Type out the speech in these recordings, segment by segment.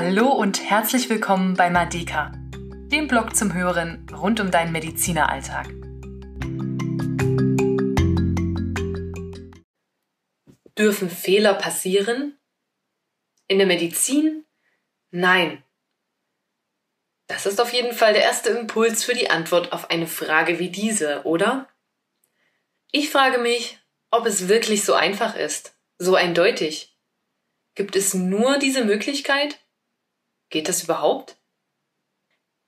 Hallo und herzlich willkommen bei Madeka, dem Blog zum Hören rund um deinen Medizineralltag. Dürfen Fehler passieren? In der Medizin? Nein. Das ist auf jeden Fall der erste Impuls für die Antwort auf eine Frage wie diese, oder? Ich frage mich, ob es wirklich so einfach ist, so eindeutig. Gibt es nur diese Möglichkeit? Geht das überhaupt?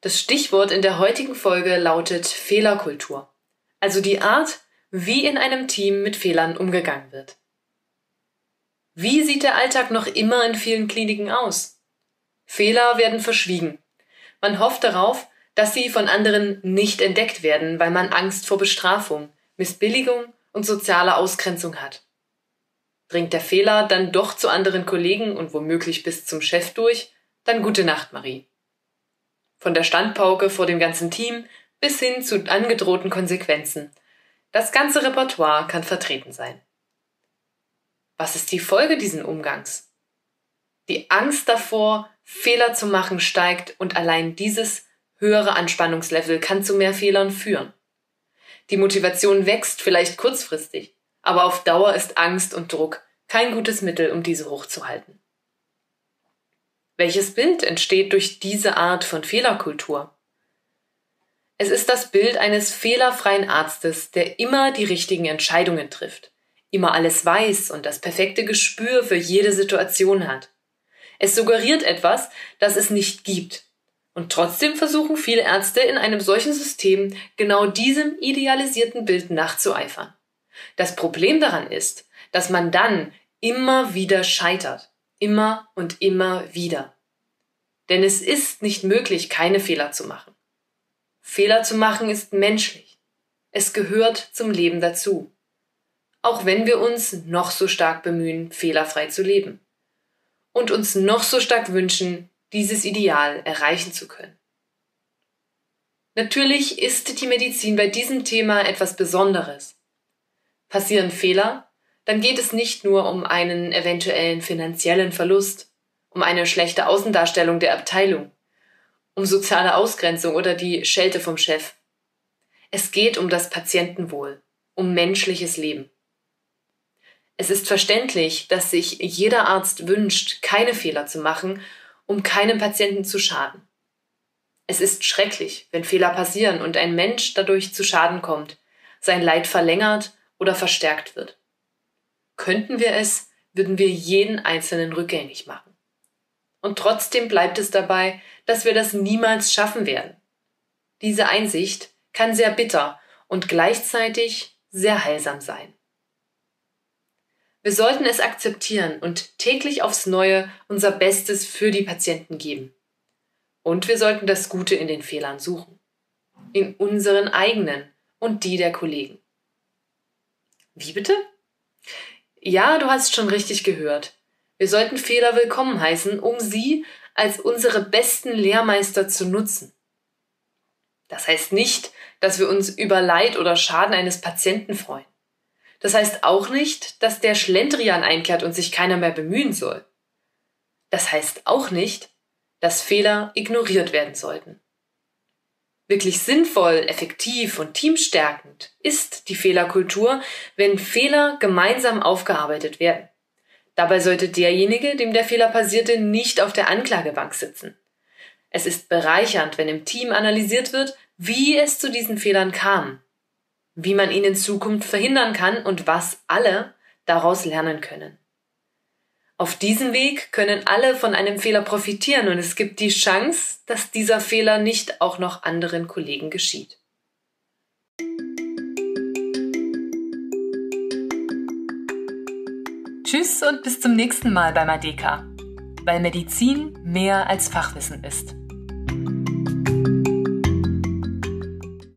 Das Stichwort in der heutigen Folge lautet Fehlerkultur, also die Art, wie in einem Team mit Fehlern umgegangen wird. Wie sieht der Alltag noch immer in vielen Kliniken aus? Fehler werden verschwiegen. Man hofft darauf, dass sie von anderen nicht entdeckt werden, weil man Angst vor Bestrafung, Missbilligung und sozialer Ausgrenzung hat. Dringt der Fehler dann doch zu anderen Kollegen und womöglich bis zum Chef durch, dann gute Nacht, Marie. Von der Standpauke vor dem ganzen Team bis hin zu angedrohten Konsequenzen. Das ganze Repertoire kann vertreten sein. Was ist die Folge diesen Umgangs? Die Angst davor, Fehler zu machen, steigt und allein dieses höhere Anspannungslevel kann zu mehr Fehlern führen. Die Motivation wächst vielleicht kurzfristig, aber auf Dauer ist Angst und Druck kein gutes Mittel, um diese hochzuhalten. Welches Bild entsteht durch diese Art von Fehlerkultur? Es ist das Bild eines fehlerfreien Arztes, der immer die richtigen Entscheidungen trifft, immer alles weiß und das perfekte Gespür für jede Situation hat. Es suggeriert etwas, das es nicht gibt. Und trotzdem versuchen viele Ärzte in einem solchen System genau diesem idealisierten Bild nachzueifern. Das Problem daran ist, dass man dann immer wieder scheitert. Immer und immer wieder. Denn es ist nicht möglich, keine Fehler zu machen. Fehler zu machen ist menschlich. Es gehört zum Leben dazu. Auch wenn wir uns noch so stark bemühen, fehlerfrei zu leben. Und uns noch so stark wünschen, dieses Ideal erreichen zu können. Natürlich ist die Medizin bei diesem Thema etwas Besonderes. Passieren Fehler, dann geht es nicht nur um einen eventuellen finanziellen Verlust, um eine schlechte Außendarstellung der Abteilung, um soziale Ausgrenzung oder die Schelte vom Chef. Es geht um das Patientenwohl, um menschliches Leben. Es ist verständlich, dass sich jeder Arzt wünscht, keine Fehler zu machen, um keinem Patienten zu schaden. Es ist schrecklich, wenn Fehler passieren und ein Mensch dadurch zu Schaden kommt, sein Leid verlängert oder verstärkt wird. Könnten wir es, würden wir jeden einzelnen rückgängig machen. Und trotzdem bleibt es dabei, dass wir das niemals schaffen werden. Diese Einsicht kann sehr bitter und gleichzeitig sehr heilsam sein. Wir sollten es akzeptieren und täglich aufs Neue unser Bestes für die Patienten geben. Und wir sollten das Gute in den Fehlern suchen. In unseren eigenen und die der Kollegen. Wie bitte? Ja, du hast schon richtig gehört. Wir sollten Fehler willkommen heißen, um sie als unsere besten Lehrmeister zu nutzen. Das heißt nicht, dass wir uns über Leid oder Schaden eines Patienten freuen. Das heißt auch nicht, dass der Schlendrian einkehrt und sich keiner mehr bemühen soll. Das heißt auch nicht, dass Fehler ignoriert werden sollten. Wirklich sinnvoll, effektiv und teamstärkend ist die Fehlerkultur, wenn Fehler gemeinsam aufgearbeitet werden. Dabei sollte derjenige, dem der Fehler passierte, nicht auf der Anklagebank sitzen. Es ist bereichernd, wenn im Team analysiert wird, wie es zu diesen Fehlern kam, wie man ihn in Zukunft verhindern kann und was alle daraus lernen können. Auf diesem Weg können alle von einem Fehler profitieren und es gibt die Chance, dass dieser Fehler nicht auch noch anderen Kollegen geschieht. Tschüss und bis zum nächsten Mal bei Madeka, weil Medizin mehr als Fachwissen ist.